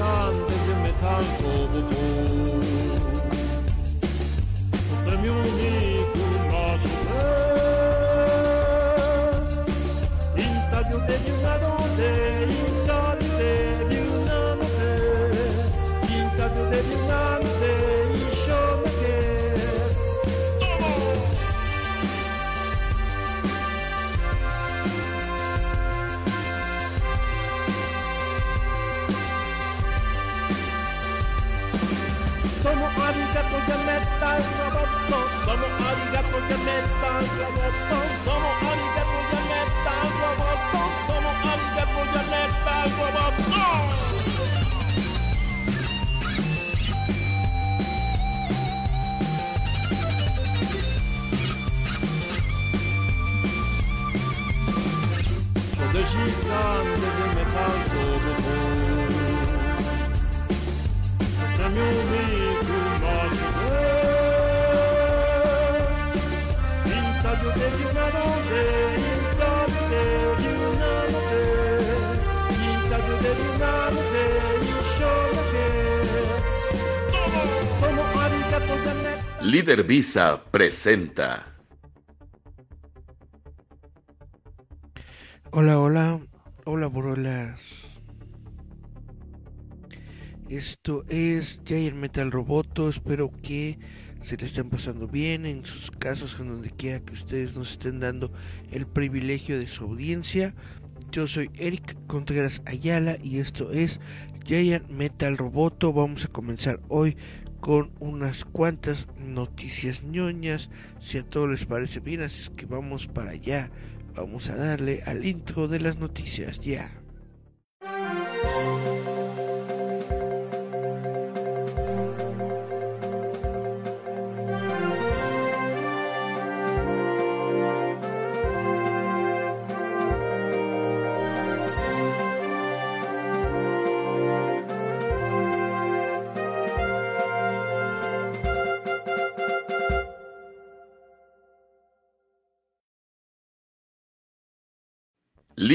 kan, dedim et han kovdu. Can you make me much Líder Visa presenta. Hola, hola, hola, borolas. Esto es Jair Metal Roboto. Espero que se le estén pasando bien en sus casos, en donde quiera que ustedes nos estén dando el privilegio de su audiencia. Yo soy Eric Contreras Ayala y esto es Giant Metal Roboto. Vamos a comenzar hoy con unas cuantas noticias ñoñas, si a todos les parece bien, así es que vamos para allá, vamos a darle al intro de las noticias ya.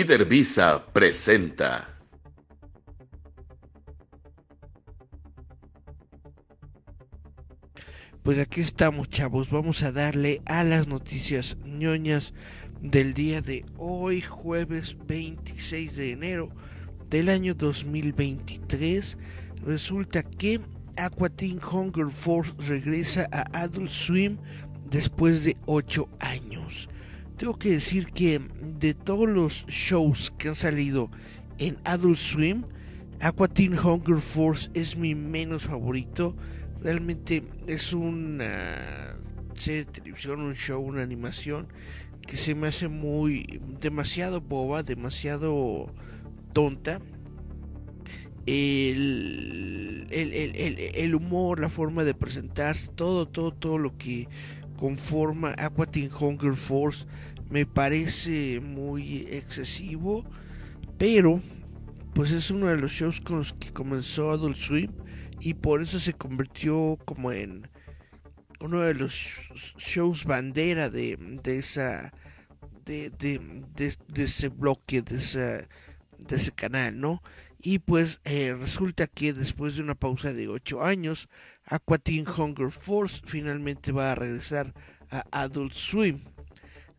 Líder Visa presenta. Pues aquí estamos chavos, vamos a darle a las noticias ñoñas del día de hoy, jueves 26 de enero del año 2023. Resulta que Aqua Teen Hunger Force regresa a Adult Swim después de 8 años tengo que decir que de todos los shows que han salido en Adult Swim, Aqua Teen Hunger Force es mi menos favorito. Realmente es una serie de televisión, un show, una animación que se me hace muy demasiado boba, demasiado tonta. El, el, el, el, humor, la forma de presentarse, todo, todo, todo lo que conforma Aqua Teen Hunger Force me parece muy excesivo, pero pues es uno de los shows con los que comenzó Adult Swim y por eso se convirtió como en uno de los shows bandera de, de esa de, de, ese bloque de, de ese canal, ¿no? Y pues eh, resulta que después de una pausa de 8 años, Aqua Teen Hunger Force finalmente va a regresar a Adult Swim.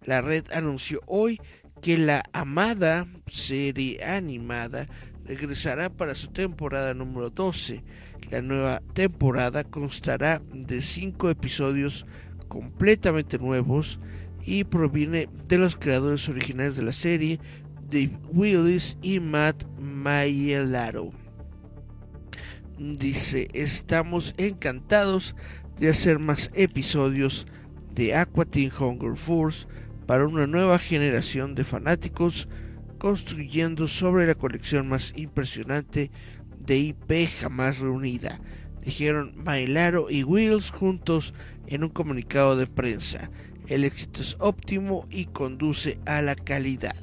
La red anunció hoy que la amada serie animada regresará para su temporada número 12. La nueva temporada constará de 5 episodios completamente nuevos y proviene de los creadores originales de la serie, Dave Willis y Matt Maiellaro. Dice, estamos encantados de hacer más episodios de Aqua Teen Hunger Force para una nueva generación de fanáticos, construyendo sobre la colección más impresionante de IP jamás reunida, dijeron Mailaro y Wills juntos en un comunicado de prensa. El éxito es óptimo y conduce a la calidad.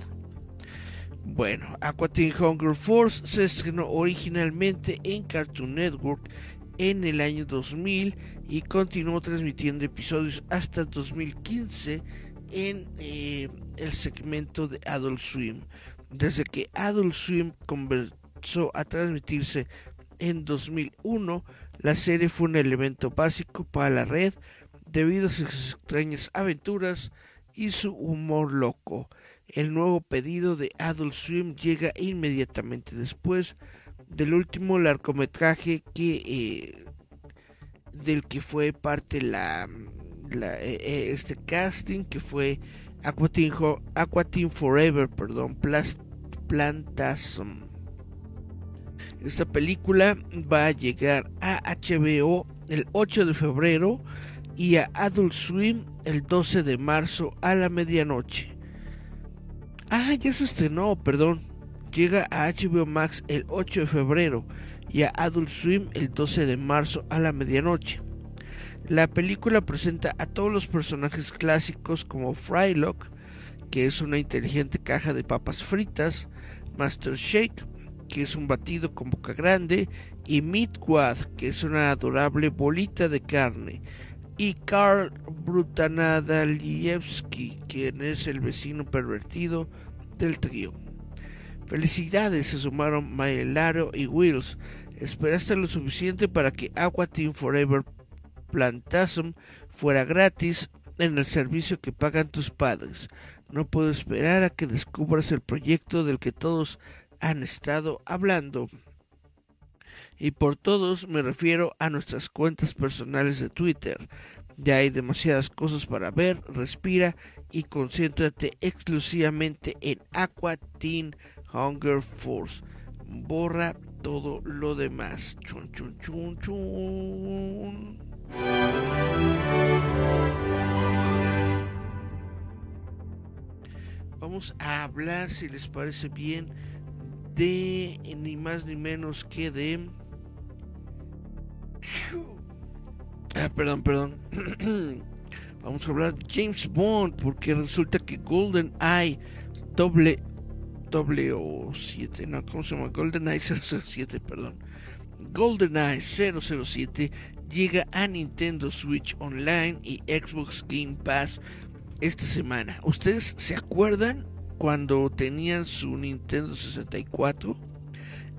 Bueno, Aqua Teen Hunger Force se estrenó originalmente en Cartoon Network en el año 2000 y continuó transmitiendo episodios hasta 2015 en eh, el segmento de Adult Swim. Desde que Adult Swim comenzó a transmitirse en 2001, la serie fue un elemento básico para la red debido a sus extrañas aventuras y su humor loco. El nuevo pedido de Adult Swim llega inmediatamente después del último largometraje que eh, del que fue parte la, eh, eh, este casting que fue Aquatin, Forever, perdón, Plantasm. Esta película va a llegar a HBO el 8 de febrero y a Adult Swim el 12 de marzo a la medianoche. Ah, ya se estrenó, perdón. Llega a HBO Max el 8 de febrero y a Adult Swim el 12 de marzo a la medianoche. La película presenta a todos los personajes clásicos como Frylock, que es una inteligente caja de papas fritas, Master Shake, que es un batido con boca grande, y Midwad, que es una adorable bolita de carne y Karl Brutanadalievski, quien es el vecino pervertido del trío. Felicidades, se sumaron Maelaro y Wills. Esperaste lo suficiente para que Aqua Team Forever Plantasm fuera gratis en el servicio que pagan tus padres. No puedo esperar a que descubras el proyecto del que todos han estado hablando. Y por todos me refiero a nuestras cuentas personales de Twitter. Ya hay demasiadas cosas para ver, respira y concéntrate exclusivamente en Aqua Teen Hunger Force. Borra todo lo demás. Chun, chun, chun, chun. Vamos a hablar, si les parece bien, de ni más ni menos que de Ah, perdón, perdón. Vamos a hablar de James Bond porque resulta que Golden Eye doble doble o 7, no, ¿cómo se llama? Golden Eye 007, perdón. Golden Eye 007 llega a Nintendo Switch Online y Xbox Game Pass esta semana. ¿Ustedes se acuerdan cuando tenían su Nintendo 64?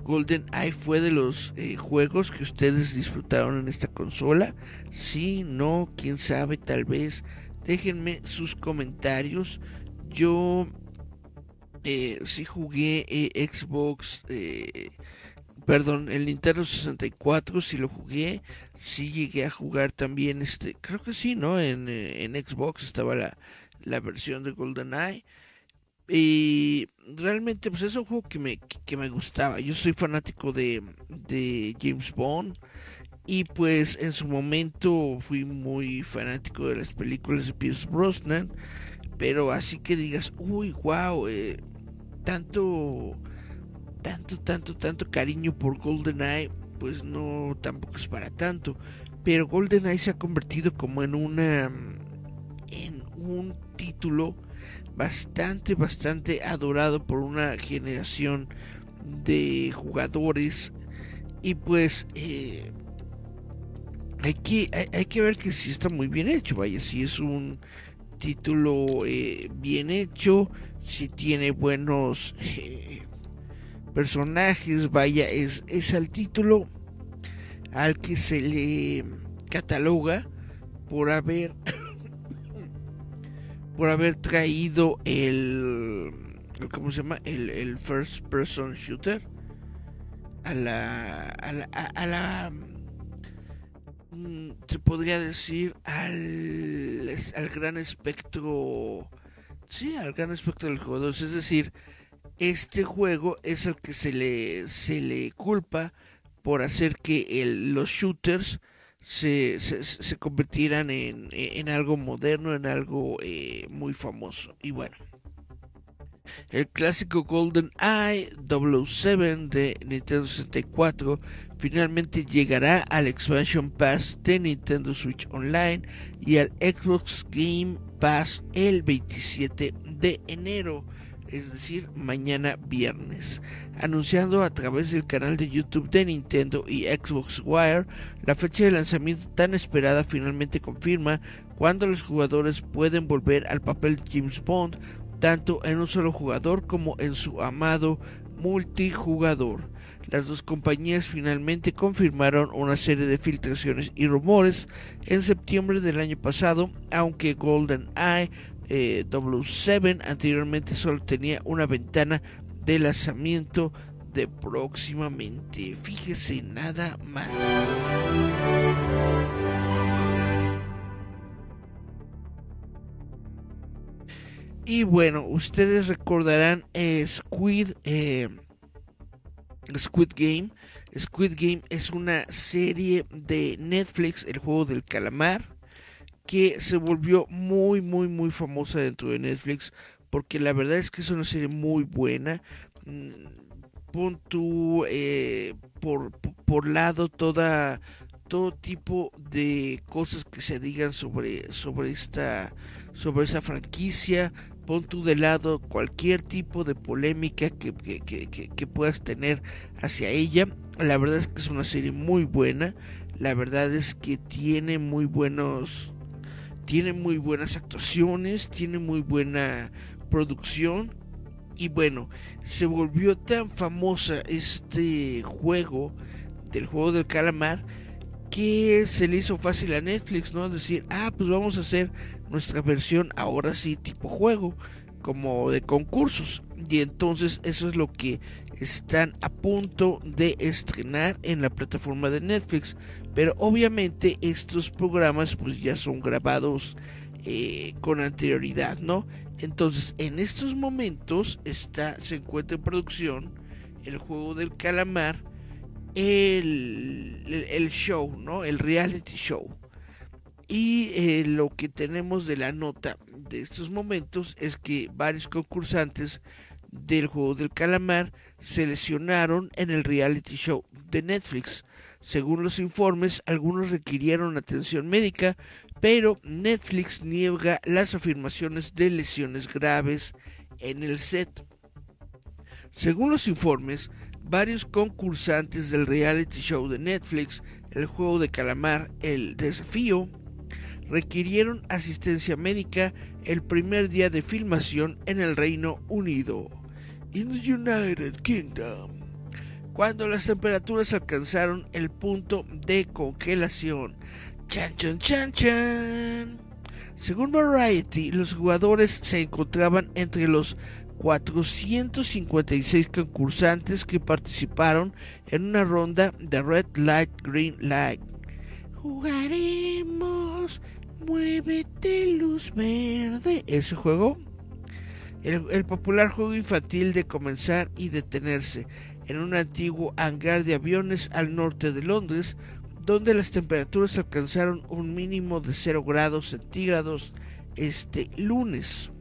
Golden Eye fue de los eh, juegos que ustedes disfrutaron en esta consola. Si no, quién sabe, tal vez. Déjenme sus comentarios. Yo eh, sí jugué eh, Xbox, perdón, el Nintendo 64, sí lo jugué. Sí llegué a jugar también, este, creo que sí, ¿no? En, Xbox estaba la, la versión de Golden Eye. Y realmente pues es un juego que me, que me gustaba. Yo soy fanático de, de James Bond. Y pues en su momento fui muy fanático de las películas de Pierce Brosnan. Pero así que digas, uy, wow, eh, tanto, tanto, tanto, tanto cariño por GoldenEye, pues no, tampoco es para tanto. Pero GoldenEye se ha convertido como en una, en un título bastante, bastante adorado por una generación de jugadores. Y pues eh, hay, que, hay, que ver que si está muy bien hecho. Vaya, si es un título eh, bien hecho, si tiene buenos eh, personajes. Vaya, es, es el título al que se le cataloga por haber por haber traído el, ¿cómo se llama? El, first person shooter a la, a la, a, mm, se podría decir al, al gran espectro sí al gran espectro del jugador es decir este juego es el que se le se le culpa por hacer que el, los shooters se, se, convirtieran en, en, algo moderno, en algo eh, muy famoso. Y bueno, el clásico Golden Eye 007 de Nintendo 64 finalmente llegará al Expansion Pass de Nintendo Switch Online y al Xbox Game Pass el 27 de enero es decir, mañana viernes, anunciando a través del canal de YouTube de Nintendo y Xbox Wire la fecha de lanzamiento tan esperada finalmente confirma cuando los jugadores pueden volver al papel de James Bond tanto en un solo jugador como en su amado multijugador. Las dos compañías finalmente confirmaron una serie de filtraciones y rumores en septiembre del año pasado, aunque GoldenEye eh, W7 anteriormente solo tenía una ventana de lanzamiento de próximamente. Fíjese nada más. Y bueno, ustedes recordarán eh, Squid, eh, Squid Game. Squid Game es una serie de Netflix, el juego del calamar, que se volvió muy, muy, muy famosa dentro de Netflix, porque la verdad es que es una serie muy buena. Mm, pon tú eh, por, por lado toda todo tipo de cosas que se digan sobre sobre esta sobre esa franquicia pon tú de lado cualquier tipo de polémica que, que, puedas tener hacia ella. La verdad es que es una serie muy buena. La verdad es que tiene muy buenos. Tiene muy buenas actuaciones. Tiene muy buena producción. Y bueno, se volvió tan famosa este juego del juego del calamar que se le hizo fácil a Netflix, ¿no? Decir, ah, pues vamos a hacer nuestra versión ahora sí tipo juego, como de concursos. Y entonces eso es lo que están a punto de estrenar en la plataforma de Netflix. Pero obviamente estos programas pues ya son grabados eh, con anterioridad, ¿no? Entonces en estos momentos está, se encuentra en producción el juego del calamar el, show, ¿no? El reality show. Y eh, lo que tenemos de la nota de estos momentos es que varios concursantes del juego del calamar se lesionaron en el reality show de Netflix. Según los informes, algunos requirieron atención médica, pero Netflix niega las afirmaciones de lesiones graves en el set. Según los informes, varios concursantes del reality show de Netflix, el juego de calamar El Desafío, requirieron asistencia médica el primer día de filmación en el Reino Unido, in the United Kingdom, cuando las temperaturas alcanzaron el punto de congelación. Chan chan chan chan. Según Variety, los jugadores se encontraban entre los 456 concursantes que participaron en una ronda de Red Light, Green Light. Jugaremos, muévete luz verde. Ese juego, el, popular juego infantil de comenzar y detenerse en un antiguo hangar de aviones al norte de Londres, donde las temperaturas alcanzaron un mínimo de 0 grados centígrados este lunes.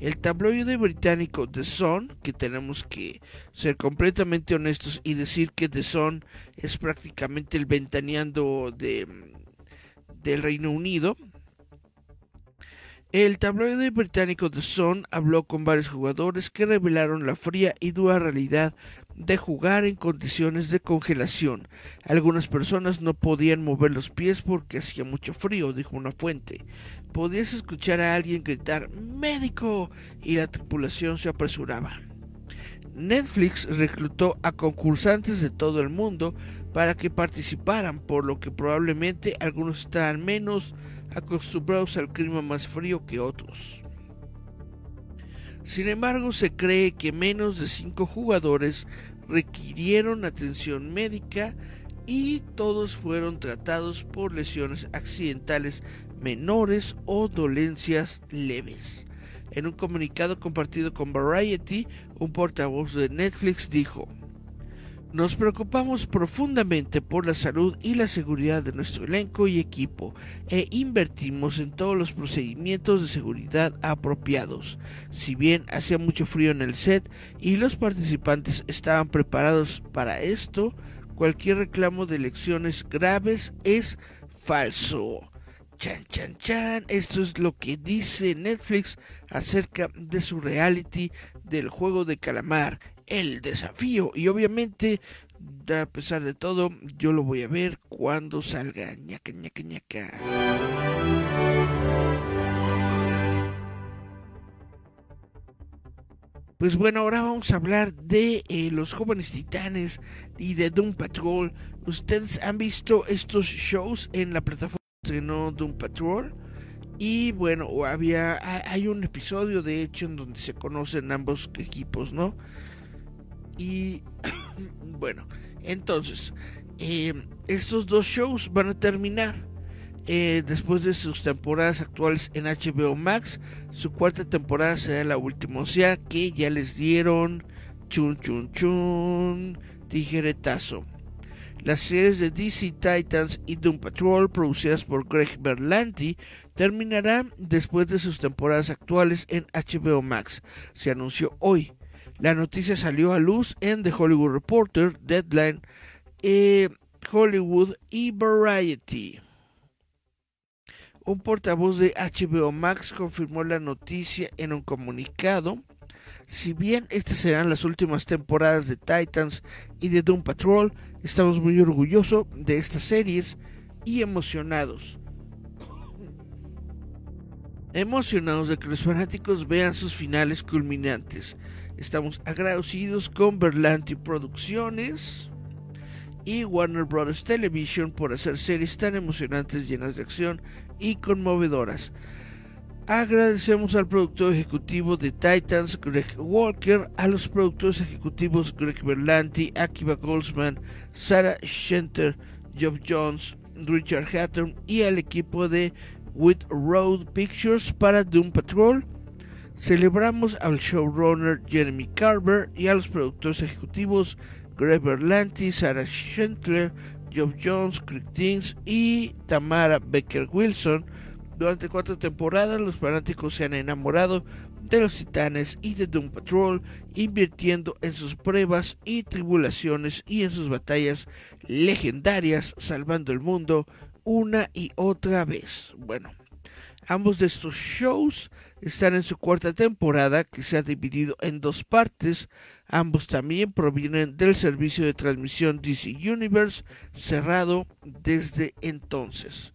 El tabloide británico The Sun, que tenemos que ser completamente honestos y decir que The Sun es prácticamente el ventaneando de, del Reino Unido, el tabloide británico The Sun habló con varios jugadores que revelaron la fría y dura realidad de jugar en condiciones de congelación. Algunas personas no podían mover los pies porque hacía mucho frío, dijo una fuente. Podías escuchar a alguien gritar ¡Médico! y la tripulación se apresuraba. Netflix reclutó a concursantes de todo el mundo para que participaran, por lo que probablemente algunos estaban menos acostumbrados al clima más frío que otros. Sin embargo, se cree que menos de 5 jugadores requirieron atención médica y todos fueron tratados por lesiones accidentales menores o dolencias leves. En un comunicado compartido con Variety, un portavoz de Netflix dijo, nos preocupamos profundamente por la salud y la seguridad de nuestro elenco y equipo e invertimos en todos los procedimientos de seguridad apropiados. Si bien hacía mucho frío en el set y los participantes estaban preparados para esto, cualquier reclamo de lecciones graves es falso. Chan, chan, chan. Esto es lo que dice Netflix acerca de su reality del juego de calamar el desafío. Y obviamente, a pesar de todo, yo lo voy a ver cuando salga. ñaca, ñaca, ñaca. Pues bueno, ahora vamos a hablar de eh, los jóvenes titanes y de Doom Patrol. ¿Ustedes han visto estos shows en la plataforma de no Doom Patrol? Y bueno, había hay un episodio de hecho en donde se conocen ambos equipos, ¿no? Y bueno, entonces, eh, estos dos shows van a terminar eh, después de sus temporadas actuales en HBO Max. Su cuarta temporada será la última, o sea que ya les dieron chun chun chun tijeretazo. Las series de DC Titans y Doom Patrol, producidas por Greg Berlanti, terminarán después de sus temporadas actuales en HBO Max. Se anunció hoy. La noticia salió a luz en The Hollywood Reporter, Deadline, eh, Hollywood y Variety. Un portavoz de HBO Max confirmó la noticia en un comunicado. Si bien estas serán las últimas temporadas de Titans y de Doom Patrol, estamos muy orgullosos de estas series y emocionados. Emocionados de que los fanáticos vean sus finales culminantes. Estamos agradecidos con Berlanti Producciones y Warner Bros. Television por hacer series tan emocionantes, llenas de acción y conmovedoras. Agradecemos al productor ejecutivo de Titans, Greg Walker, a los productores ejecutivos Greg Berlanti, Akiva Goldsman, Sarah Shenter, Job Jones, Richard Hatton y al equipo de With Road Pictures para Doom Patrol. Celebramos al showrunner Jeremy Carver y a los productores ejecutivos Greg Berlanti, Sarah Schentler, Geoff Jones, Craig Deans y Tamara Becker Wilson. Durante cuatro temporadas los fanáticos se han enamorado de los titanes y de Doom Patrol, invirtiendo en sus pruebas y tribulaciones y en sus batallas legendarias, salvando el mundo una y otra vez. Bueno, Ambos de estos shows están en su cuarta temporada que se ha dividido en dos partes. Ambos también provienen del servicio de transmisión DC Universe cerrado desde entonces.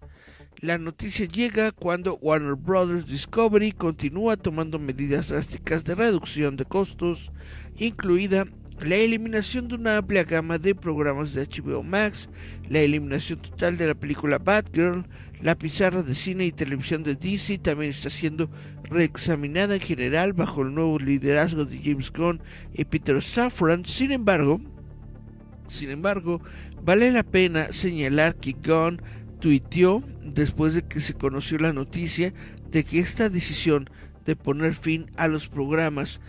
La noticia llega cuando Warner Bros. Discovery continúa tomando medidas drásticas de reducción de costos, incluida la eliminación de una amplia gama de programas de HBO Max, la eliminación total de la película Batgirl, la pizarra de cine y televisión de DC también está siendo reexaminada en general bajo el nuevo liderazgo de James Gunn y Peter Safran. Sin embargo, sin embargo, vale la pena señalar que Gunn tuiteó después de que se conoció la noticia de que esta decisión de poner fin a los programas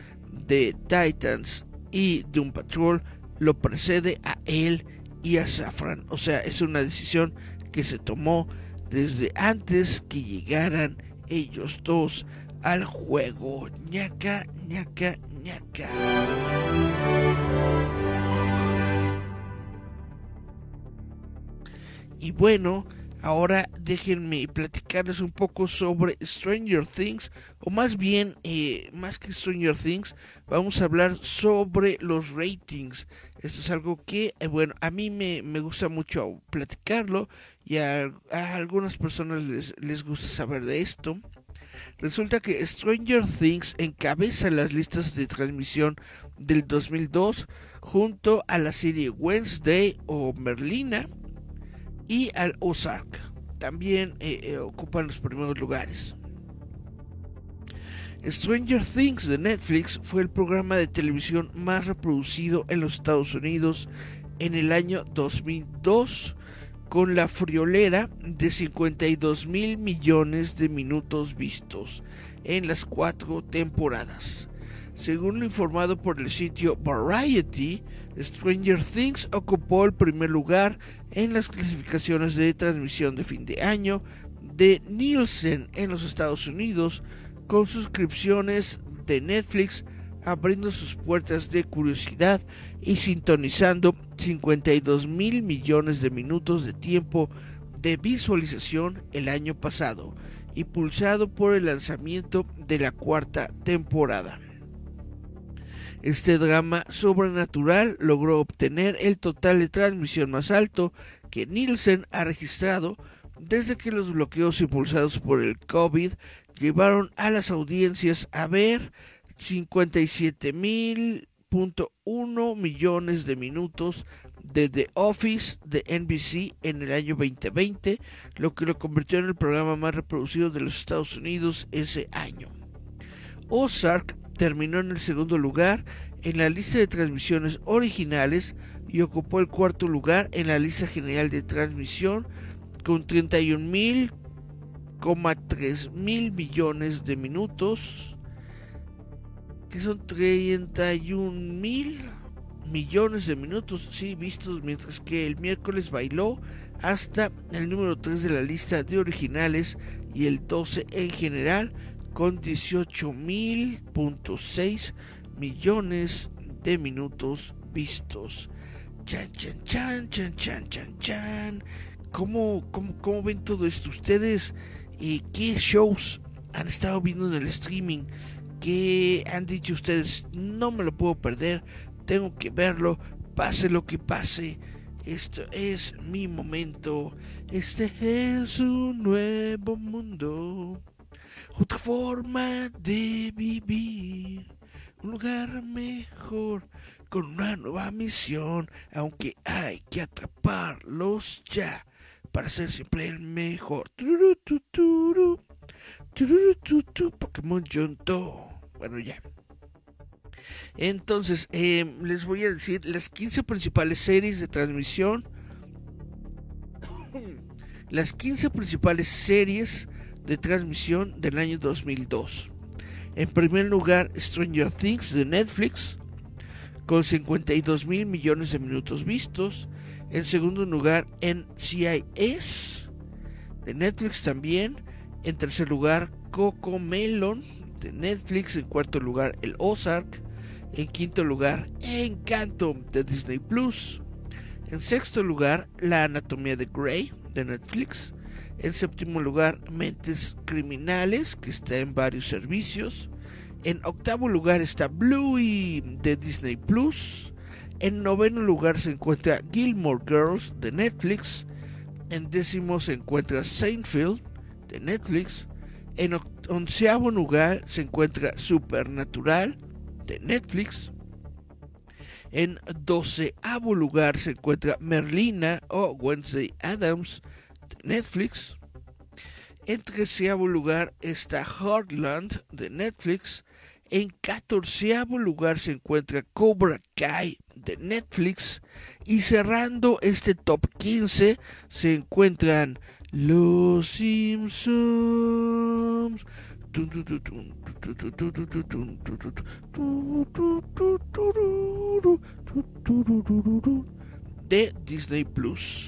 de Titans y Doom Patrol lo precede a él y a Safran. O sea, es una decisión que se tomó desde antes que llegaran ellos dos al juego. ñaca, ñaca, ñaca. Y bueno, Ahora déjenme platicarles un poco sobre Stranger Things, o más bien, eh, más que Stranger Things, vamos a hablar sobre los ratings. Esto es algo que, eh, bueno, a mí me, gusta mucho platicarlo y a, algunas personas les, les gusta saber de esto. Resulta que Stranger Things encabeza las listas de transmisión del 2002 junto a la serie Wednesday o Merlina y al Ozark. También eh, eh, ocupan los primeros lugares. Stranger Things de Netflix fue el programa de televisión más reproducido en los Estados Unidos en el año 2002 con la friolera de 52 mil millones de minutos vistos en las cuatro temporadas. Según lo informado por el sitio Variety, Stranger Things ocupó el primer lugar en las clasificaciones de transmisión de fin de año de Nielsen en los Estados Unidos, con suscripciones de Netflix abriendo sus puertas de curiosidad y sintonizando 52 mil millones de minutos de tiempo de visualización el año pasado, impulsado por el lanzamiento de la cuarta temporada. Este drama sobrenatural logró obtener el total de transmisión más alto que Nielsen ha registrado desde que los bloqueos impulsados por el COVID llevaron a las audiencias a ver 57.1 millones de minutos de The Office de NBC en el año 2020, lo que lo convirtió en el programa más reproducido de los Estados Unidos ese año. Ozark terminó en el segundo lugar en la lista de transmisiones originales y ocupó el cuarto lugar en la lista general de transmisión con 31.3 mil millones de minutos, que son 31 mil millones de minutos, sí, vistos, mientras que el miércoles bailó hasta el número 3 de la lista de originales y el 12 en general con 18.6 millones de minutos vistos. Chan, chan, chan, chan, chan, chan, chan. ¿Cómo, cómo, ven todo esto ustedes? y ¿Qué shows han estado viendo en el streaming? ¿Qué han dicho ustedes? No me lo puedo perder, tengo que verlo, pase lo que pase. Esto es mi momento. Este es un nuevo mundo. Otra forma de vivir. Un lugar mejor. Con una nueva misión. Aunque hay que atraparlos ya para ser siempre el mejor. Pokémon Junto. Bueno, ya. Entonces, eh, les voy a decir las 15 principales series de transmisión. las 15 principales series de transmisión del año 2002. En primer lugar, Stranger Things de Netflix, con 52 mil millones de minutos vistos. En segundo lugar, NCIS de Netflix también. En tercer lugar, Coco Melon de Netflix. En cuarto lugar, El Ozark. En quinto lugar, Encanto de Disney Plus. En sexto lugar, La Anatomía de Grey de Netflix. En séptimo lugar, Mentes Criminales, que está en varios servicios. En octavo lugar está Bluey de Disney Plus. En noveno lugar se encuentra Gilmore Girls de Netflix. En décimo se encuentra Seinfeld de Netflix. En onceavo lugar se encuentra Supernatural de Netflix. En doceavo lugar se encuentra Merlina o Wednesday Adams Netflix. En treceavo lugar está Heartland de Netflix. En catorceavo lugar se encuentra Cobra Kai de Netflix. Y cerrando este top 15 se encuentran Los Simpsons. De Disney Plus.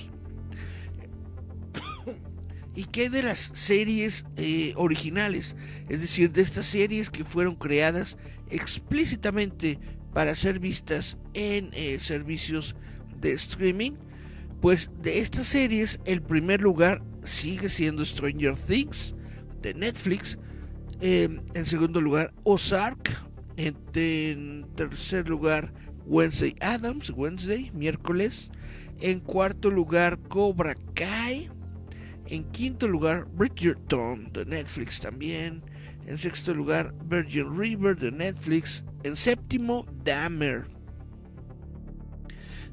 ¿Y qué de las series eh, originales? Es decir, de estas series que fueron creadas explícitamente para ser vistas en eh, servicios de streaming. Pues de estas series, el primer lugar sigue siendo Stranger Things de Netflix. Em, en segundo lugar, Ozark. en tercer lugar, Wednesday Adams, Wednesday, miércoles. En cuarto lugar, Cobra Kai. En quinto lugar, Bridgerton de Netflix también. En sexto lugar, Virgin River de Netflix. En séptimo, Dahmer.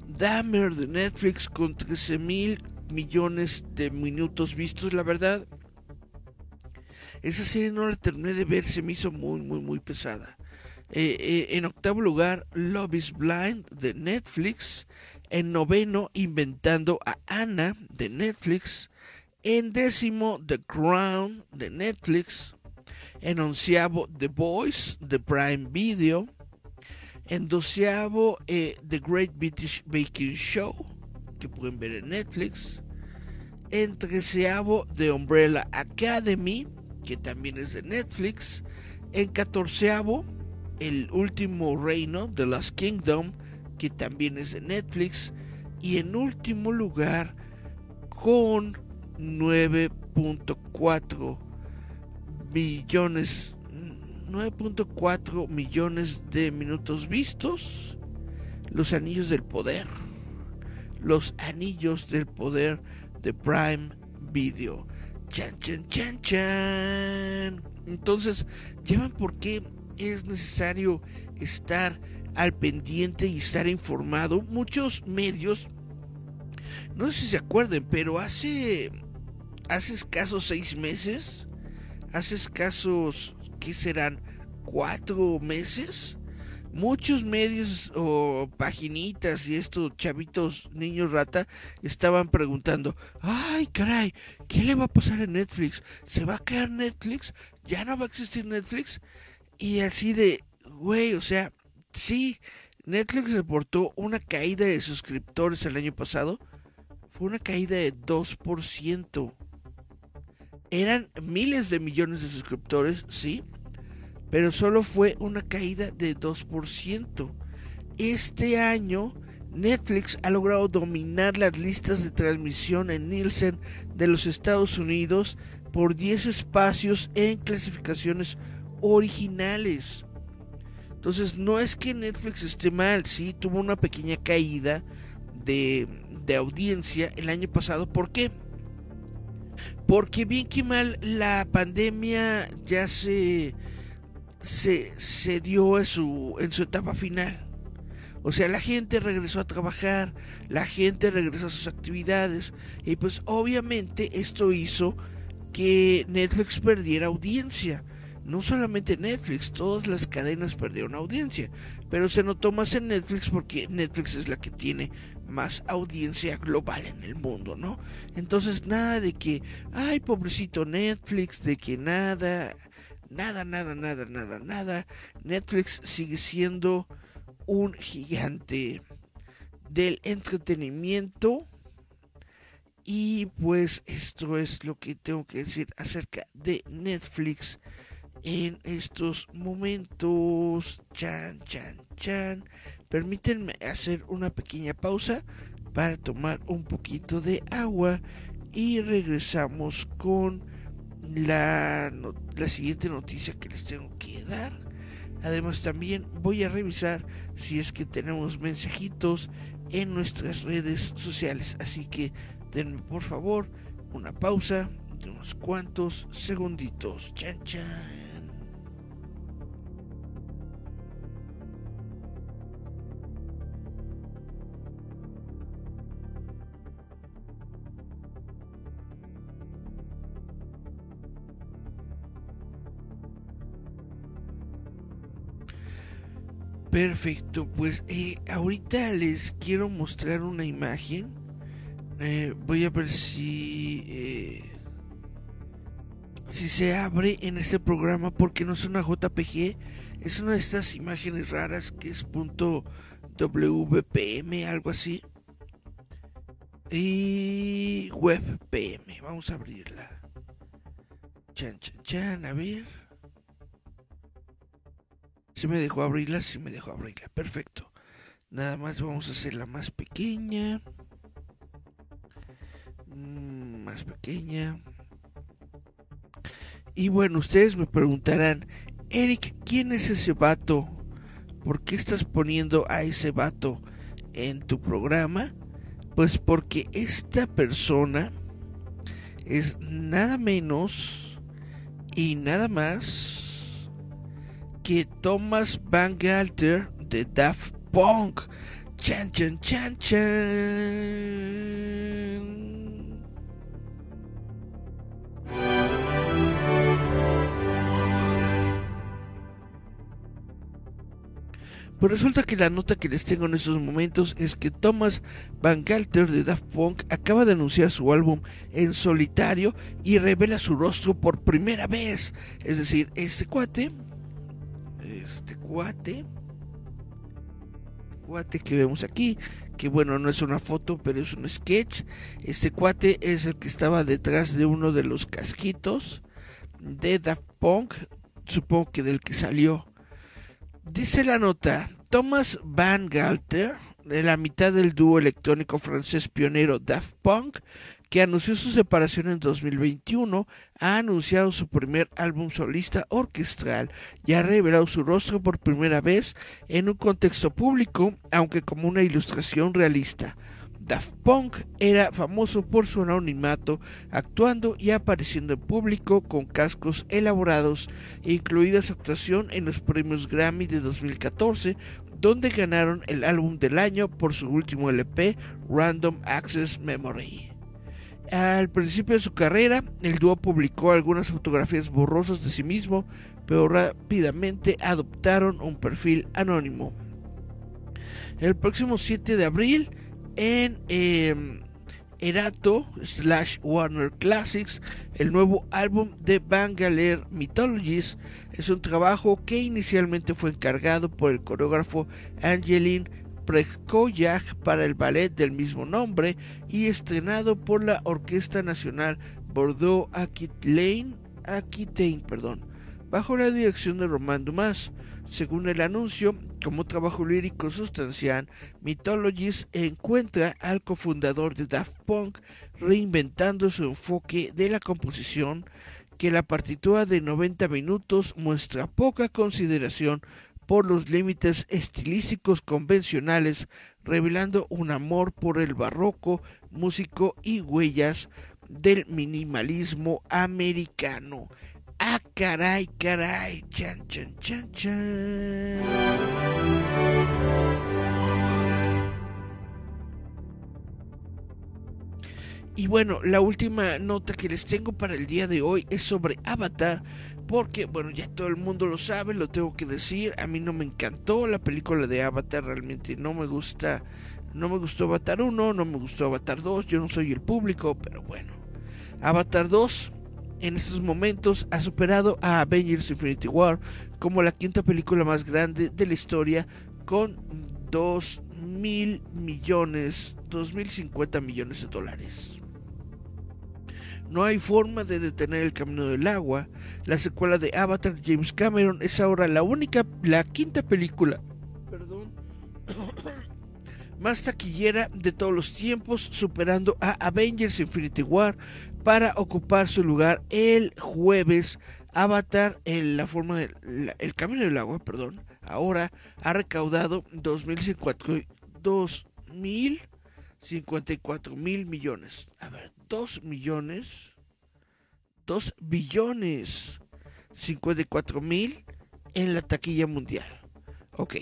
Dahmer de Netflix con 13 mil millones de minutos vistos, la verdad. Esa serie no la terminé de ver, se me hizo muy, muy, muy pesada. Eh, eh, en octavo lugar, Love is Blind de Netflix. En noveno, Inventando a Anna de Netflix. En décimo, The Crown de Netflix. En onceavo, The Voice de Prime Video. En doceavo, eh, The Great British Baking Show, que pueden ver en Netflix. En treceavo, The Umbrella Academy, que también es de Netflix. En catorceavo, El Último Reino, The Last Kingdom, que también es de Netflix. Y en último lugar, con 9.4 millones 9.4 millones de minutos vistos los anillos del poder los anillos del poder de Prime Video chan chan chan chan entonces llevan por qué es necesario estar al pendiente y estar informado. Muchos medios, no sé si se acuerden, pero hace, hace escasos seis meses, hace escasos, ¿qué serán? Cuatro meses, muchos medios o paginitas y estos chavitos niños rata estaban preguntando, ay caray, ¿qué le va a pasar a Netflix? ¿Se va a quedar Netflix? ¿Ya no va a existir Netflix? Y así de, güey, o sea, sí, Netflix reportó una caída de suscriptores el año pasado. Fue una caída de 2%. Eran miles de millones de suscriptores, sí, pero solo fue una caída de 2%. Este año Netflix ha logrado dominar las listas de transmisión en Nielsen de los Estados Unidos por 10 espacios en clasificaciones originales. Entonces no es que Netflix esté mal, sí, tuvo una pequeña caída de, de audiencia el año pasado. ¿Por qué? Porque bien que mal la pandemia ya se se, dio en su, en su etapa final. O sea, la gente regresó a trabajar, la gente regresó a sus actividades y pues obviamente esto hizo que Netflix perdiera audiencia. No solamente Netflix, todas las cadenas perdieron audiencia, pero se notó más en Netflix porque Netflix es la que tiene más audiencia global en el mundo, ¿no? Entonces nada de que, ay, pobrecito Netflix, de que nada, nada, nada, nada, nada, nada. Netflix sigue siendo un gigante del entretenimiento. Y pues esto es lo que tengo que decir acerca de Netflix en estos momentos. Chan, chan, chan. Permítanme hacer una pequeña pausa para tomar un poquito de agua y regresamos con la, siguiente noticia que les tengo que dar. Además también voy a revisar si es que tenemos mensajitos en nuestras redes sociales. Así que denme por favor una pausa de unos cuantos segunditos. Chan. Perfecto, pues eh, ahorita les quiero mostrar una imagen. Eh, voy a ver si eh, si se abre en este programa porque no es una JPG, es una de estas imágenes raras que es punto WPM, algo así. Y WebPM, vamos a abrirla. Chan, chan, chan, a ver. Si me dejó abrirla, si me dejó abrirla. Perfecto. Nada más vamos a hacerla más pequeña. Mm, más pequeña. Y bueno, ustedes me preguntarán, Eric, ¿quién es ese vato? ¿Por qué estás poniendo a ese vato en tu programa? Pues porque esta persona es nada menos y nada más que Thomas Van Galter de Daft Punk. Chan, chan, chan, chan. Pues resulta que la nota que les tengo en estos momentos es que Thomas Van Galter de Daft Punk acaba de anunciar su álbum en solitario y revela su rostro por primera vez. Es decir, este cuate este cuate cuate que vemos aquí que bueno no es una foto pero es un sketch. Este cuate es el que estaba detrás de uno de los casquitos de Daft Punk supongo que del que salió. Dice la nota Thomas Van Galter de la mitad del dúo electrónico francés pionero Daft Punk que anunció su separación en 2021, ha anunciado su primer álbum solista orquestral y ha revelado su rostro por primera vez en un contexto público, aunque como una ilustración realista. Daft Punk era famoso por su anonimato, actuando y apareciendo en público con cascos elaborados, incluida su actuación en los premios Grammy de 2014, donde ganaron el álbum del año por su último LP, Random Access Memory. Al principio de su carrera, el dúo publicó algunas fotografías borrosas de sí mismo, pero rápidamente adoptaron un perfil anónimo. El próximo 7 de abril, en em, Erato slash Warner Classics, el nuevo álbum de Bangalore Mythologies es un trabajo que inicialmente fue encargado por el coreógrafo Angeline Prekoyak para el ballet del mismo nombre y estrenado por la Orquesta Nacional Bordeaux Aquitaine, Aquitaine perdón, bajo la dirección de Romain Dumas. Según el anuncio, como trabajo lírico sustancial, Mythologies encuentra al cofundador de Daft Punk reinventando su enfoque de la composición, que la partitura de 90 minutos muestra poca consideración por los límites estilísticos convencionales, revelando un amor por el barroco, músico y huellas del minimalismo americano. Ah, caray, caray, chan, chan, chan, chan. Y bueno, la última nota que les tengo para el día de hoy es sobre Avatar, porque bueno, ya todo el mundo lo sabe, lo tengo que decir, a mí no me encantó la película de Avatar, realmente no me gusta, no me gustó Avatar 1, no me gustó Avatar 2, yo no soy el público, pero bueno. Avatar 2 en estos momentos ha superado a Avengers Infinity War como la quinta película más grande de la historia con 2 mil millones, 2.050 millones de dólares. No hay forma de detener el camino del agua. La secuela de Avatar James Cameron es ahora la única, la quinta película, perdón, más taquillera de todos los tiempos, superando a Avengers Infinity War para ocupar su lugar el jueves. Avatar en la forma del el camino del agua, perdón, ahora ha recaudado 2.054 mil millones. A ver, 2 millones, 2 billones 54 mil en la taquilla mundial. Ok.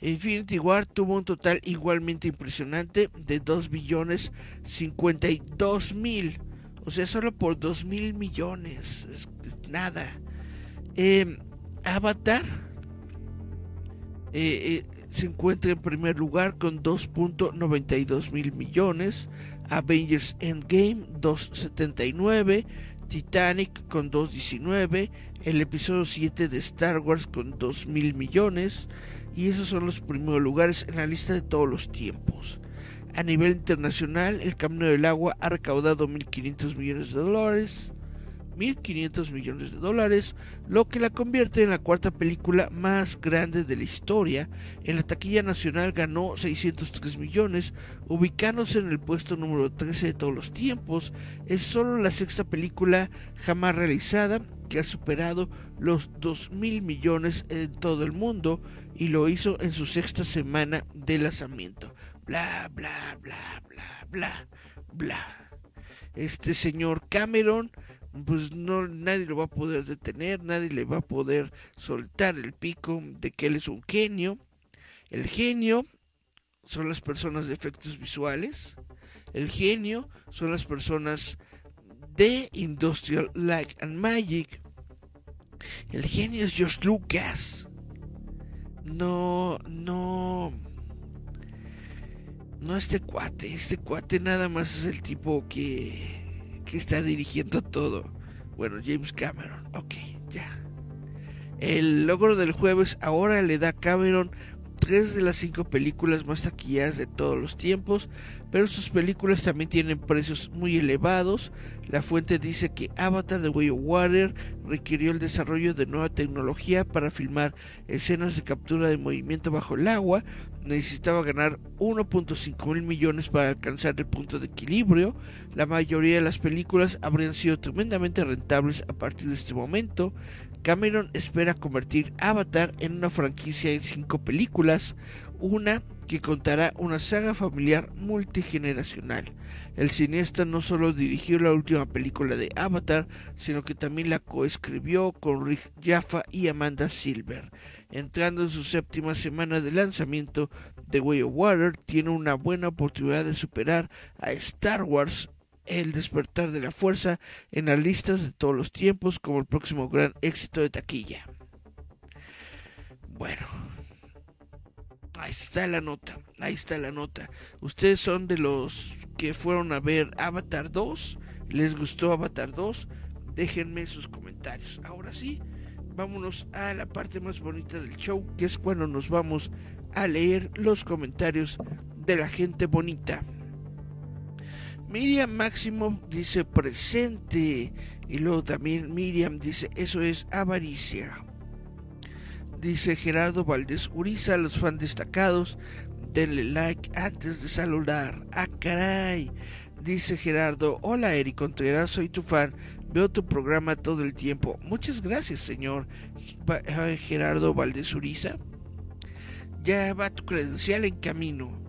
Infinity War tuvo un total igualmente impresionante de 2 billones 52 mil o sea, solo por 2 mil millones. Es, nada. Em, Avatar eh, eh, se encuentra en primer lugar con 2.92 mil millones. Avengers Endgame 2.79. Titanic con 2.19. El episodio 7 de Star Wars con 2 mil millones. Y esos son los primeros lugares en la lista de todos los tiempos. A nivel internacional, el Camino del Agua ha recaudado 1.500 millones de dólares. 1.500 millones de dólares, lo que la convierte en la cuarta película más grande de la historia. En la taquilla nacional ganó 603 millones, ubicándose en el puesto número 13 de todos los tiempos. Es solo la sexta película jamás realizada que ha superado los 2.000 millones en todo el mundo y lo hizo en su sexta semana de lanzamiento bla, bla, bla, bla, bla, bla. Este señor Cameron, pues no, nadie lo va a poder detener, nadie le va a poder soltar el pico de que él es un genio. El genio son las personas de efectos visuales. El genio son las personas de Industrial Light and Magic. El genio es George Lucas. No, no no este cuate, este cuate nada más es el tipo que, que está dirigiendo todo. Bueno, James Cameron, ok, ya. El logro del jueves ahora le da a Cameron tres de las cinco películas más taquilladas de todos los tiempos, pero sus películas también tienen precios muy elevados. La fuente dice que Avatar The Way of Water requirió el desarrollo de nueva tecnología para filmar escenas de captura de movimiento bajo el agua. Necesitaba ganar 1.5 mil millones para alcanzar el punto de equilibrio. La mayoría de las películas habrían sido tremendamente rentables a partir de este momento. Cameron espera convertir Avatar en una franquicia en cinco películas, una que contará una saga familiar multigeneracional. El cineasta no solo dirigió la última película de Avatar, sino que también la coescribió con Rick Jaffa y Amanda Silver. Entrando en su séptima semana de lanzamiento, The Way of Water tiene una buena oportunidad de superar a Star Wars el despertar de la fuerza en las listas de todos los tiempos como el próximo gran éxito de taquilla. Bueno, ahí está la nota, ahí está la nota. Ustedes son de los que fueron a ver Avatar 2, les gustó Avatar 2, déjenme sus comentarios. Ahora sí, vámonos a la parte más bonita del show, que es cuando nos vamos a leer los comentarios de la gente bonita. Miriam Máximo dice presente. Y luego también Miriam dice eso es avaricia. Dice Gerardo Valdés Uriza, los fans destacados, denle like antes de saludar. Ah, caray. Dice Gerardo, hola Eric Contreras, soy tu fan, veo tu programa todo el tiempo. Muchas gracias, señor eh, Gerardo Valdés Uriza. Ya va tu credencial en camino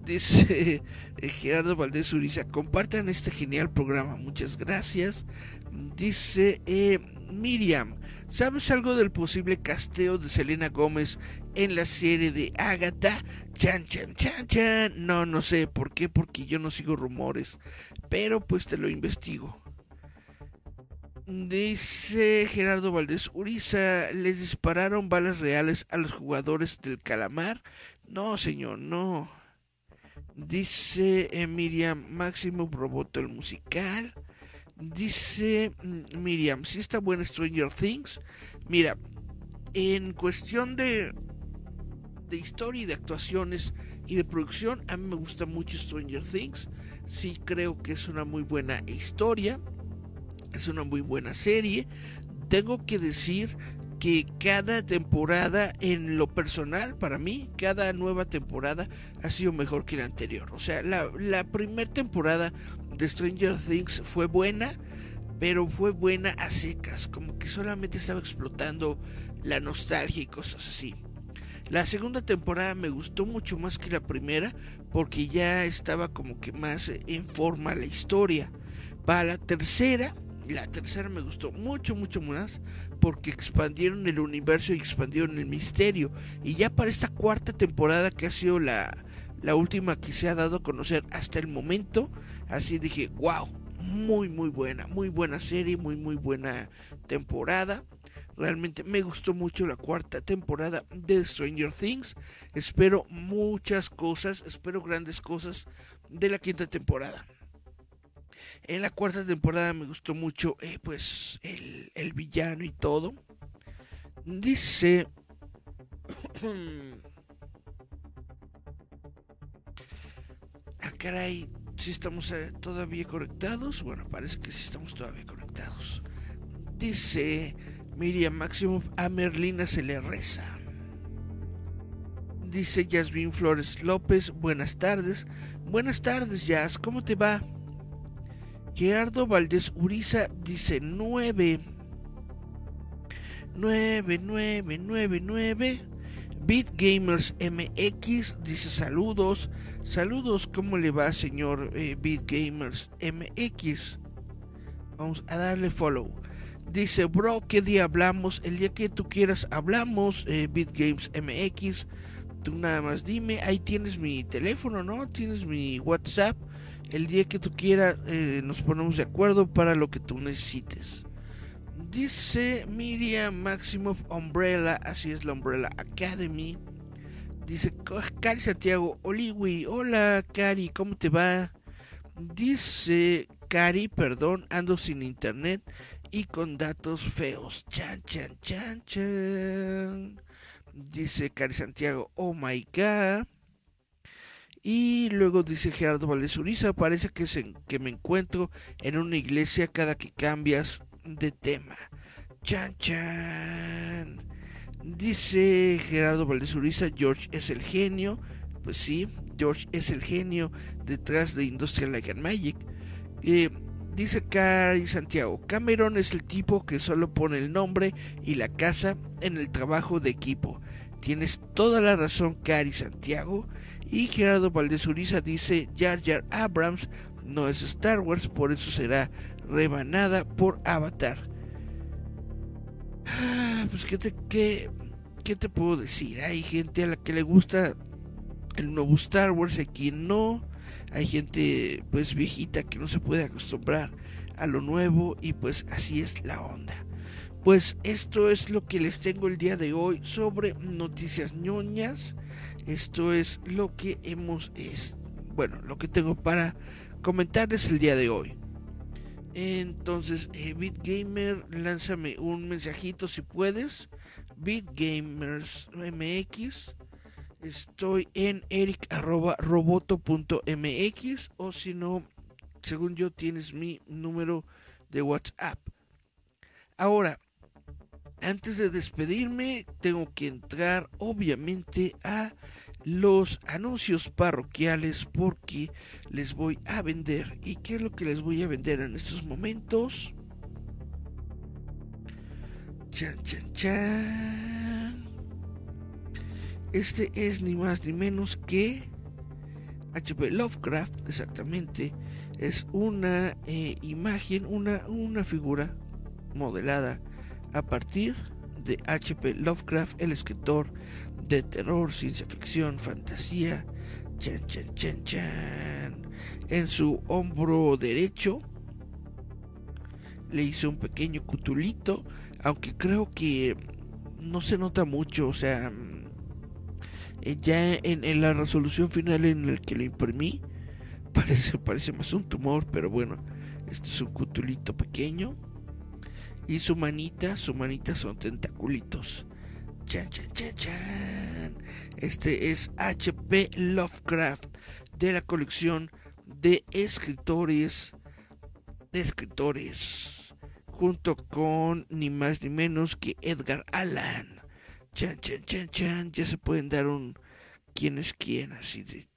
dice eh, Gerardo Valdés Uriza, compartan este genial programa, muchas gracias. Dice eh, Miriam, ¿sabes algo del posible casteo de Selena Gómez en la serie de Agatha? Chan, chan, chan, chan. No, no sé por qué, porque yo no sigo rumores, pero pues te lo investigo. Dice Gerardo Valdés Uriza, ¿les dispararon balas reales a los jugadores del calamar? No, señor, no. Dice eh, Miriam, Máximo Roboto el musical. Dice mm, Miriam, si está bueno Stranger Things. Mira, en cuestión de, de historia y de actuaciones y de producción, a mí me gusta mucho Stranger Things. Sí creo que es una muy buena historia. Es una muy buena serie. Tengo que decir que cada temporada en lo personal para mí cada nueva temporada ha sido mejor que la anterior o sea la, la primera temporada de Stranger Things fue buena pero fue buena a secas como que solamente estaba explotando la nostalgia y cosas así la segunda temporada me gustó mucho más que la primera porque ya estaba como que más en forma la historia para la tercera la tercera me gustó mucho, mucho más porque expandieron el universo y expandieron el misterio. Y ya para esta cuarta temporada que ha sido la, la última que se ha dado a conocer hasta el momento, así dije, wow, muy, muy buena, muy buena serie, muy, muy buena temporada. Realmente me gustó mucho la cuarta temporada de Stranger Things. Espero muchas cosas, espero grandes cosas de la quinta temporada. En la cuarta temporada me gustó mucho, eh, pues, el, el villano y todo. Dice... ah, caray, si estamos eh, todavía conectados. Bueno, parece que sí estamos todavía conectados. Dice Miriam Máximo, a Merlina se le reza. Dice Yasmin Flores López, buenas tardes. Buenas tardes, Jazz, ¿cómo te va? Gerardo Valdés Uriza dice 9. 9, 9, 9, 9. Beat Gamers MX dice saludos. Saludos, ¿cómo le va, señor eh, MX? Vamos a darle follow. Dice, bro, ¿qué día hablamos? El día que tú quieras hablamos, eh, MX. Tú nada más dime, ahí tienes mi teléfono, ¿no? Tienes mi WhatsApp el día que tú quieras eh, nos ponemos de acuerdo para lo que tú necesites. Dice Miriam Maximoff Umbrella, así es la Umbrella Academy. Dice Cari Santiago, Oliwi, hola Cari, ¿cómo te va? Dice Cari, perdón, ando sin internet y con datos feos. Chan, chan, chan, chan. Dice Cari Santiago, oh my god. Y luego dice Gerardo Valdés Uriza, parece que, se, que me encuentro en una iglesia cada que cambias de tema. Chan chan. Dice Gerardo Valdés Uriza, George es el genio. Pues sí, George es el genio detrás de Industrial Light and Magic. Eh, dice Cari Santiago, Cameron es el tipo que solo pone el nombre y la casa en el trabajo de equipo. Tienes toda la razón, Cari Santiago. Y Gerardo Valdez Uriza dice, Jar Jar Abrams no es Star Wars, por eso será rebanada por Avatar. Ah, pues qué te, qué, qué te puedo decir. Hay gente a la que le gusta el nuevo Star Wars, hay quien no. Hay gente pues viejita que no se puede acostumbrar a lo nuevo y pues así es la onda. Pues esto es lo que les tengo el día de hoy sobre noticias ñoñas. Esto es lo que hemos es, bueno, lo que tengo para comentarles el día de hoy. Entonces, eh, BitGamer, lánzame un mensajito si puedes. BitGamers MX. Estoy en eric.roboto.mx o si no, según yo tienes mi número de WhatsApp. Ahora, antes de despedirme, tengo que entrar obviamente a los anuncios parroquiales porque les voy a vender. ¿Y qué es lo que les voy a vender en estos momentos? Chan, chan, chan. Este es ni más ni menos que HP Lovecraft, exactamente. Es una eh, imagen, una, una figura modelada a partir de HP Lovecraft, el escritor de terror, ciencia ficción, fantasía. Chan, chan, chan, chan. En su hombro derecho le hice un pequeño cutulito, aunque creo que no se nota mucho, o sea, eh, ya en, la resolución final en el que lo imprimí, parece, parece más un tumor, pero bueno, este es un cutulito pequeño. Y su manita, su manita son tentaculitos. Chan, chan, chan, chan. Este es HP Lovecraft de la colección de escritores. De escritores. Junto con ni más ni menos que Edgar Allan. Chan, chan, chan, chan. Ya se pueden dar un quién es quién así de.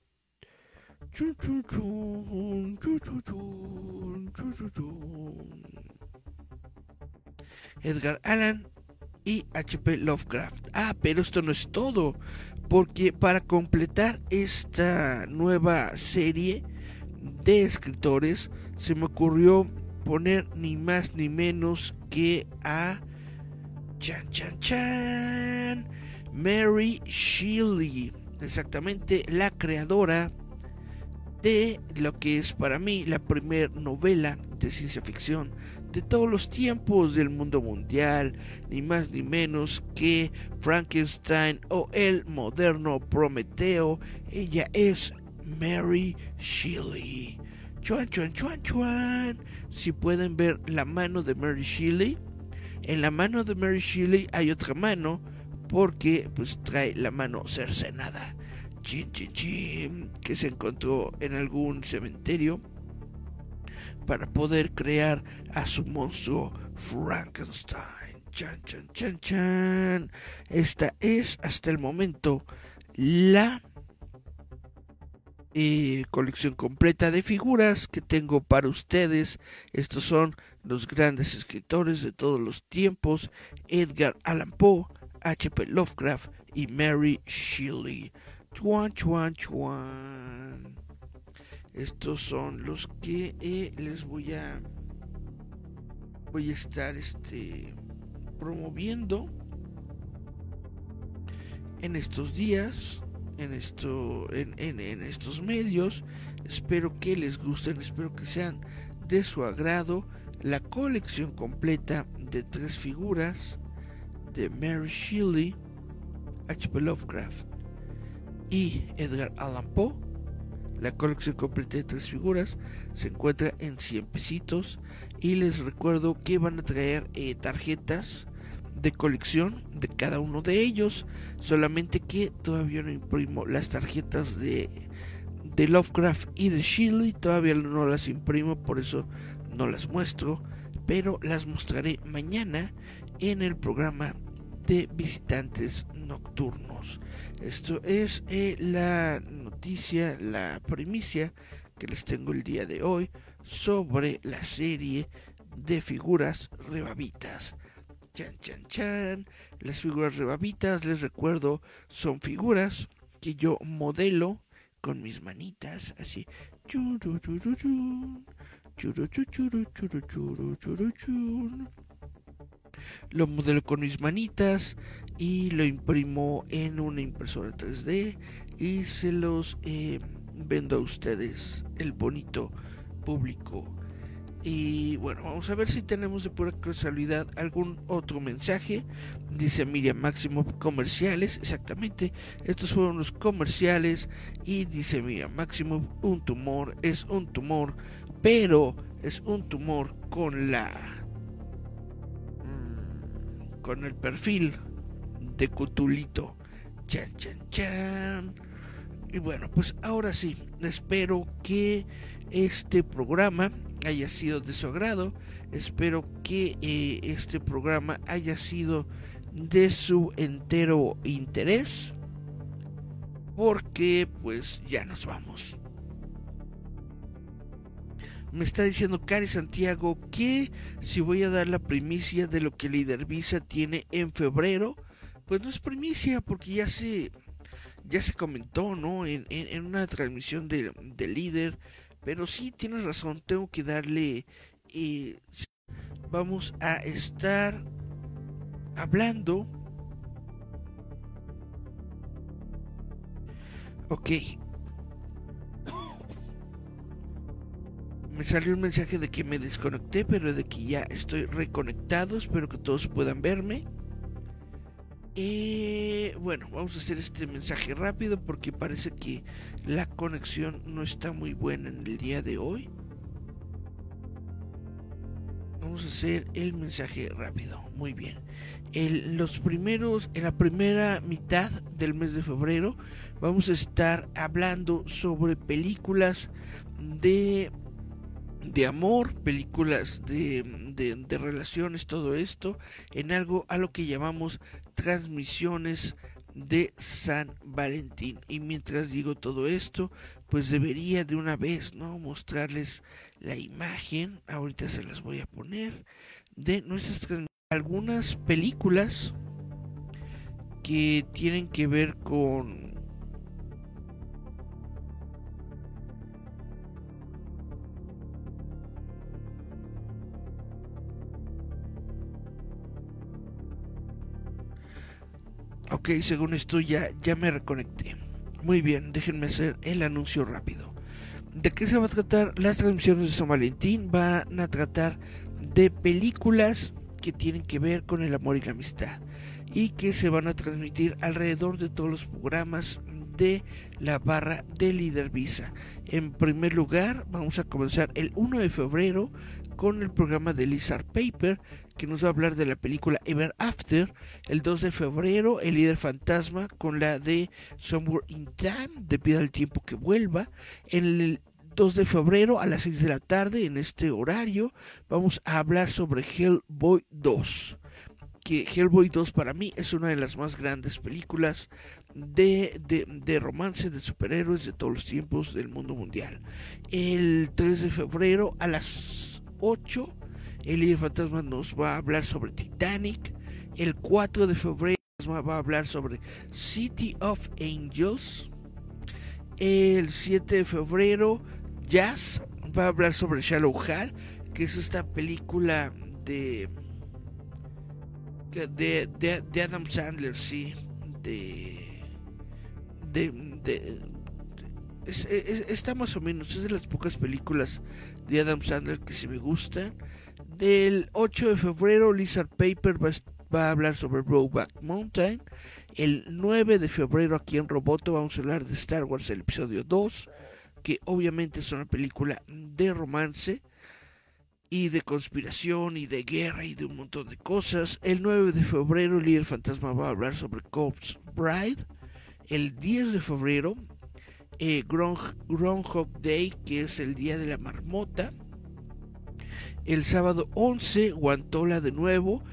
Edgar Allan y HP Lovecraft. Ah, pero esto no es todo, porque para completar esta nueva serie de escritores se me ocurrió poner ni más ni menos que a chan chan chan Mary Shelley, exactamente la creadora de lo que es para mí la primera novela de ciencia ficción de todos los tiempos del mundo mundial, ni más ni menos que Frankenstein o el moderno Prometeo. Ella es Mary Shelley. Chuan, chuan, chuan, chuan. Si pueden ver la mano de Mary Shelley, en la mano de Mary Shelley hay otra mano porque pues trae la mano cercenada. Chin, chin, chin, que se encontró en algún cementerio para poder crear a su monstruo Frankenstein. Chan, chan, chan, chan. Esta es hasta el momento la eh, colección completa de figuras que tengo para ustedes. Estos son los grandes escritores de todos los tiempos, Edgar Allan Poe, H.P. Lovecraft y Mary Shelley. Chuan, chuan, chuan. Estos son los que eh, les voy a voy a estar este promoviendo en estos días en esto en, en, estos medios espero que les gusten espero que sean de su agrado la colección completa de tres figuras de Mary Shelley H.P. Lovecraft y Edgar Allan Poe la colección completa de tres figuras se encuentra en 100 pesitos y les recuerdo que van a traer eh, tarjetas de colección de cada uno de ellos, solamente que todavía no imprimo las tarjetas de, de Lovecraft y de Shelley, todavía no las imprimo, por eso no las muestro, pero las mostraré mañana en el programa de visitantes nocturnos. Esto es eh, la noticia, la primicia que les tengo el día de hoy sobre la serie de figuras rebabitas. Chan, chan, chan. Las figuras rebabitas, les recuerdo, son figuras que yo modelo con mis manitas, así. Lo modelo con mis manitas y lo imprimo en una impresora 3D y se los eh, vendo a ustedes, el bonito público. Y bueno, vamos a ver si tenemos de pura casualidad algún otro mensaje. Dice Miriam Máximo comerciales, exactamente. Estos fueron los comerciales. Y dice Miriam Máximo, un tumor es un tumor, pero es un tumor con la... Mm, con el perfil de Cutulito. Chan, chan, chan. Y bueno, pues ahora sí, espero que este programa haya sido de su agrado. Espero que eh, este programa haya sido de su entero interés. Porque pues ya nos vamos. Me está diciendo Cari Santiago que si voy a dar la primicia de lo que Líder Visa tiene en febrero, pues no es primicia porque ya se ya se comentó, ¿no? En, una transmisión de, de líder pero sí, tienes razón, tengo que darle... Eh, vamos a estar hablando... Ok. Me salió un mensaje de que me desconecté, pero de que ya estoy reconectado. Espero que todos puedan verme. Eh, bueno, vamos a hacer este mensaje rápido porque parece que la conexión no está muy buena en el día de hoy. Vamos a hacer el mensaje rápido. Muy bien. En los primeros, en la primera mitad del mes de febrero, vamos a estar hablando sobre películas de de amor, películas de, de, relaciones, todo esto, en algo a lo que llamamos transmisiones de San Valentín. Y mientras digo todo esto, pues debería de una vez, ¿no? Mostrarles la imagen, ahorita se las voy a poner, de nuestras algunas películas que tienen que ver con Ok, según esto ya, ya me reconecté. Muy bien, déjenme hacer el anuncio rápido. ¿De qué se va a tratar? Las transmisiones de San Valentín van a tratar de películas que tienen que ver con el amor y la amistad y que se van a transmitir alrededor de todos los programas de la barra de Líder Visa. En primer lugar, vamos a comenzar el 1 de febrero con el programa de Lizard Paper, que nos va a hablar de la película Ever After. El 2 de febrero, El líder fantasma, con la de Somewhere in Time, de Pida al tiempo que vuelva. El 2 de febrero, a las 6 de la tarde, en este horario, vamos a hablar sobre Hellboy 2 que Hellboy 2 para mí es una de las más grandes películas de, de, romance de superhéroes de todos los tiempos del mundo mundial. El 3 de febrero a las 8, el líder fantasma nos va a hablar sobre Titanic. El 4 de febrero va a hablar sobre City of Angels. El 7 de febrero, Jazz va a hablar sobre Shallow Hal, que es esta película de de, de, Adam Sandler, sí, de, de, está más o menos, es de las pocas películas de Adam Sandler que sí me gustan. Del 8 de febrero, Lizard Paper va, a hablar sobre Roback Mountain. El 9 de febrero, aquí en Roboto, vamos a hablar de Star Wars, el episodio 2, que obviamente es una película de romance y de conspiración y de guerra y de un montón de cosas. El 9 de febrero líder fantasma va a hablar sobre Corpse Bride. El 10 de febrero eh, Groundhog Day, que es el día de la marmota. El sábado 11, Guantola de nuevo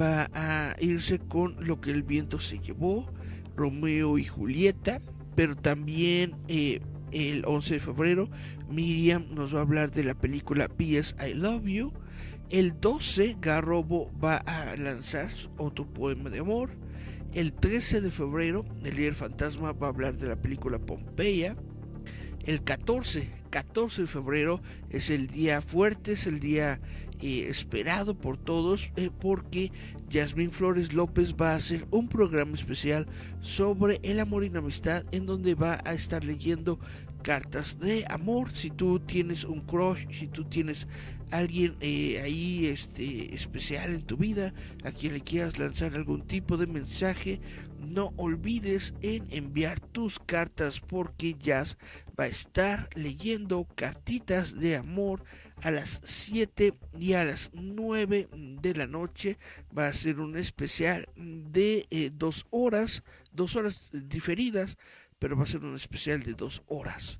va a irse con lo que el viento se llevó, Romeo y Julieta, pero también eh, el 11 de febrero Miriam nos va a hablar de la película PS I Love You. El 12, Garrobo va a lanzar otro poema de amor. El 13 de febrero, el líder fantasma va a hablar de la película Pompeya. El 14, 14 de febrero es el día fuerte, es el día eh, esperado por todos eh, porque Yasmín Flores López va a hacer un programa especial sobre el amor y la amistad en donde va a estar leyendo cartas de amor. Si tú tienes un crush, si tú tienes alguien eh, ahí este, especial en tu vida, a quien le quieras lanzar algún tipo de mensaje, no olvides en enviar tus cartas porque Jazz va a estar leyendo cartitas de amor a las 7 y a las 9 de la noche. Va a ser un especial de eh, dos horas, dos horas diferidas, pero va a ser un especial de dos horas.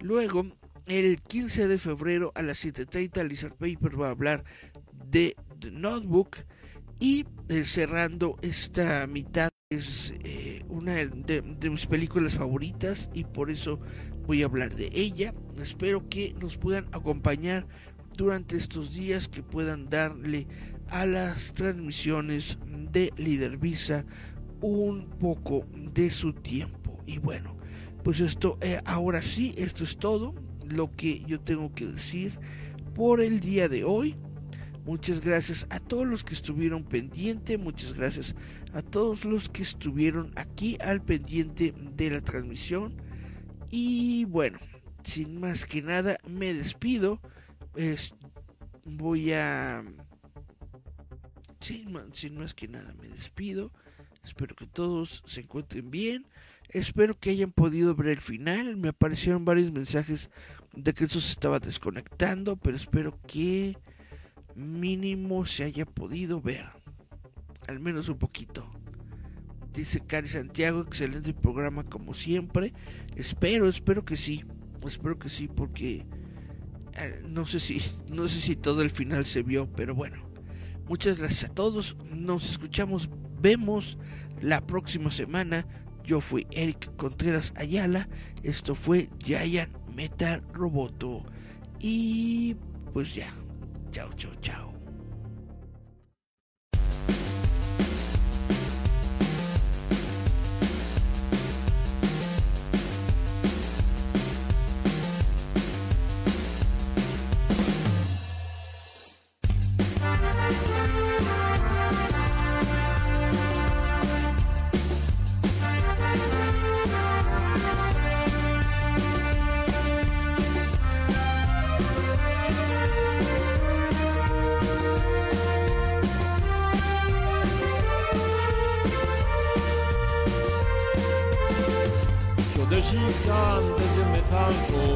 Luego, el 15 de febrero a las 7.30, Lizard Paper va a hablar de The Notebook. Y eh, cerrando esta mitad es eh, una de, mis películas favoritas y por eso voy a hablar de ella. Espero que nos puedan acompañar durante estos días, que puedan darle a las transmisiones de Líder Visa un poco de su tiempo. Y bueno, pues esto, eh, ahora sí, esto es todo lo que yo tengo que decir por el día de hoy. Muchas gracias a todos los que estuvieron pendiente, muchas gracias a todos los que estuvieron aquí al pendiente de la transmisión. Y bueno, sin más que nada, me despido. voy a... Sin, sin más que nada, me despido. Espero que todos se encuentren bien. Espero que hayan podido ver el final. Me aparecieron varios mensajes de que eso se estaba desconectando, pero espero que mínimo se haya podido ver. Al menos un poquito. Dice Cari Santiago, excelente programa como siempre. Espero, espero que sí. Espero que sí porque eh, no sé si no sé si todo el final se vio, pero bueno. Muchas gracias a todos. Nos escuchamos, vemos la próxima semana. Yo fui Eric Contreras Ayala. Esto fue Giant Metal Roboto. Y pues ya. Chao, chao, chao.